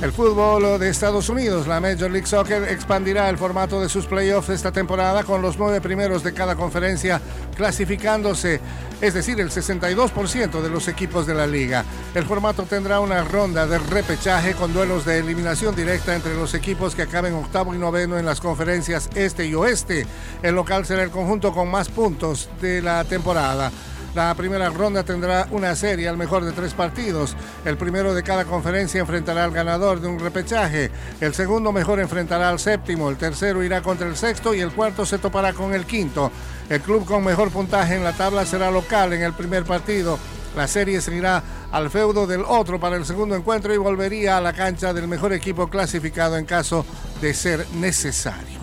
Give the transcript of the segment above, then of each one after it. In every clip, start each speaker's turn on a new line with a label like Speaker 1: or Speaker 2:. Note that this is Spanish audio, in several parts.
Speaker 1: El fútbol de Estados Unidos, la Major League Soccer, expandirá el formato de sus playoffs esta temporada con los nueve primeros de cada conferencia clasificándose, es decir, el 62% de los equipos de la liga. El formato tendrá una ronda de repechaje con duelos de eliminación directa entre los equipos que acaben octavo y noveno en las conferencias este y oeste. El local será el conjunto con más puntos de la temporada. La primera ronda tendrá una serie al mejor de tres partidos. El primero de cada conferencia enfrentará al ganador de un repechaje. El segundo mejor enfrentará al séptimo. El tercero irá contra el sexto y el cuarto se topará con el quinto. El club con mejor puntaje en la tabla será local en el primer partido. La serie seguirá al feudo del otro para el segundo encuentro y volvería a la cancha del mejor equipo clasificado en caso de ser necesario.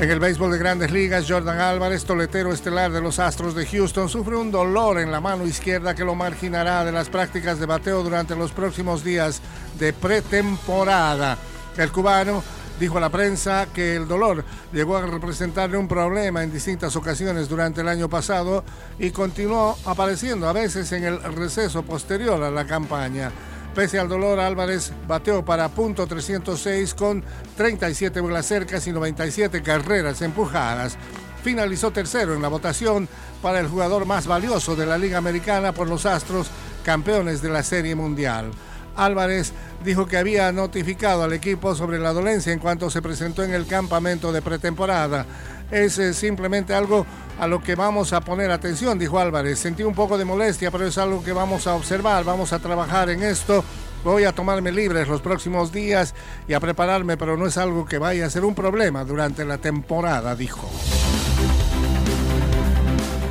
Speaker 1: En el béisbol de grandes ligas, Jordan Álvarez, toletero estelar de los Astros de Houston, sufre un dolor en la mano izquierda que lo marginará de las prácticas de bateo durante los próximos días de pretemporada. El cubano dijo a la prensa que el dolor llegó a representarle un problema en distintas ocasiones durante el año pasado y continuó apareciendo a veces en el receso posterior a la campaña. Pese al dolor, Álvarez bateó para punto 306 con 37 bolas cercas y 97 carreras empujadas. Finalizó tercero en la votación para el jugador más valioso de la Liga Americana por los Astros, campeones de la Serie Mundial. Álvarez dijo que había notificado al equipo sobre la dolencia en cuanto se presentó en el campamento de pretemporada. Es eh, simplemente algo a lo que vamos a poner atención, dijo Álvarez. Sentí un poco de molestia, pero es algo que vamos a observar, vamos a trabajar en esto. Voy a tomarme libres los próximos días y a prepararme, pero no es algo que vaya a ser un problema durante la temporada, dijo.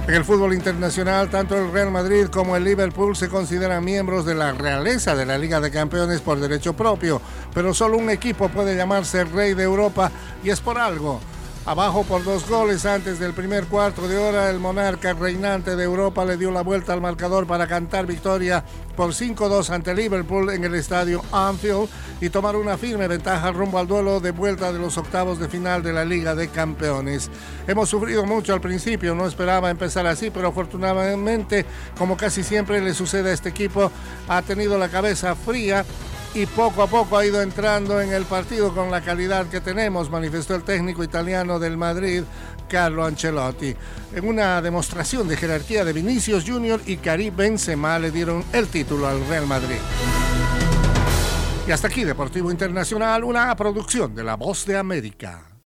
Speaker 1: En el fútbol internacional, tanto el Real Madrid como el Liverpool se consideran miembros de la realeza de la Liga de Campeones por derecho propio, pero solo un equipo puede llamarse Rey de Europa y es por algo. Abajo por dos goles antes del primer cuarto de hora, el monarca reinante de Europa le dio la vuelta al marcador para cantar victoria por 5-2 ante Liverpool en el estadio Anfield y tomar una firme ventaja rumbo al duelo de vuelta de los octavos de final de la Liga de Campeones. Hemos sufrido mucho al principio, no esperaba empezar así, pero afortunadamente, como casi siempre le sucede a este equipo, ha tenido la cabeza fría y poco a poco ha ido entrando en el partido con la calidad que tenemos, manifestó el técnico italiano del Madrid, Carlo Ancelotti. En una demostración de jerarquía de Vinicius Junior y Karim Benzema le dieron el título al Real Madrid. Y hasta aquí Deportivo Internacional, una producción de La Voz de América.